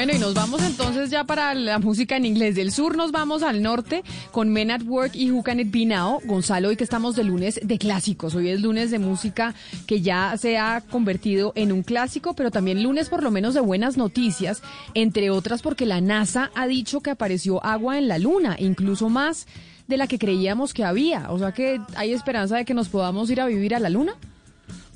Bueno, y nos vamos entonces ya para la música en inglés. Del sur nos vamos al norte con Men at Work y Who Can It Be Now. Gonzalo, hoy que estamos de lunes de clásicos. Hoy es lunes de música que ya se ha convertido en un clásico, pero también lunes por lo menos de buenas noticias, entre otras porque la NASA ha dicho que apareció agua en la luna, incluso más de la que creíamos que había. O sea que hay esperanza de que nos podamos ir a vivir a la luna.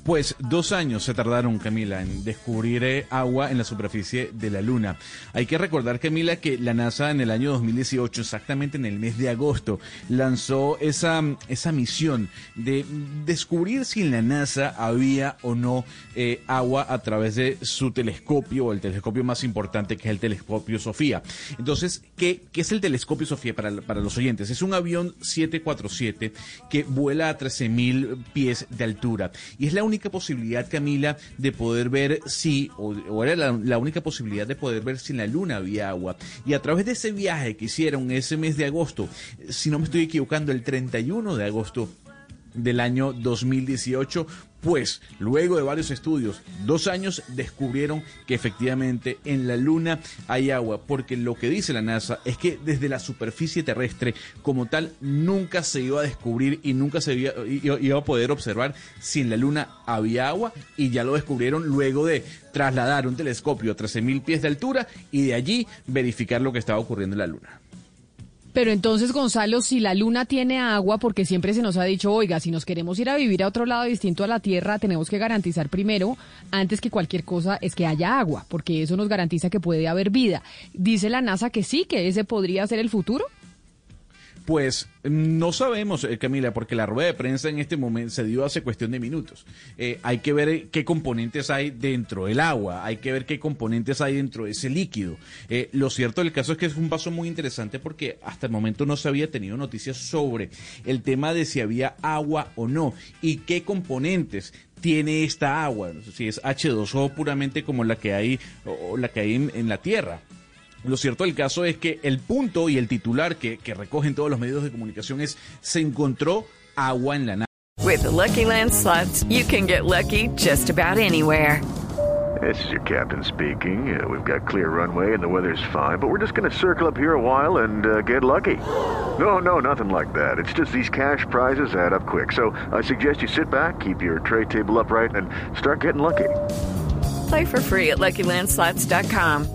Pues dos años se tardaron, Camila, en descubrir eh, agua en la superficie de la Luna. Hay que recordar, Camila, que la NASA en el año 2018, exactamente en el mes de agosto, lanzó esa, esa misión de descubrir si en la NASA había o no eh, agua a través de su telescopio, o el telescopio más importante que es el telescopio Sofía. Entonces, ¿qué, qué es el telescopio Sofía para, para los oyentes? Es un avión 747 que vuela a 13.000 pies de altura y es la única única posibilidad, Camila, de poder ver si, o, era la, la, única posibilidad de poder ver si en la luna había agua. Y a través de ese viaje que hicieron ese mes de agosto, si no me estoy equivocando, el 31 de agosto del año 2018, pues luego de varios estudios, dos años, descubrieron que efectivamente en la Luna hay agua, porque lo que dice la NASA es que desde la superficie terrestre como tal nunca se iba a descubrir y nunca se iba, iba a poder observar si en la Luna había agua y ya lo descubrieron luego de trasladar un telescopio a 13.000 pies de altura y de allí verificar lo que estaba ocurriendo en la Luna. Pero entonces, Gonzalo, si la luna tiene agua, porque siempre se nos ha dicho, oiga, si nos queremos ir a vivir a otro lado distinto a la Tierra, tenemos que garantizar primero, antes que cualquier cosa, es que haya agua, porque eso nos garantiza que puede haber vida. Dice la NASA que sí, que ese podría ser el futuro. Pues no sabemos, eh, Camila, porque la rueda de prensa en este momento se dio hace cuestión de minutos. Eh, hay que ver qué componentes hay dentro del agua, hay que ver qué componentes hay dentro de ese líquido. Eh, lo cierto del caso es que es un paso muy interesante porque hasta el momento no se había tenido noticias sobre el tema de si había agua o no y qué componentes tiene esta agua, si es H2O puramente como la que hay o la que hay en la Tierra. Lo cierto del caso es que el punto y el titular que, que recogen todos los medios de comunicación es se encontró agua en la nave. With the Lucky Land slots, you can get lucky just about anywhere. This is your captain speaking. Uh, we've got clear runway and the weather's fine, but we're just going to circle up here a while and uh, get lucky. No, no, nothing like that. It's just these cash prizes add up quick. So I suggest you sit back, keep your tray table upright, and start getting lucky. Play for free at LuckyLandSlots.com.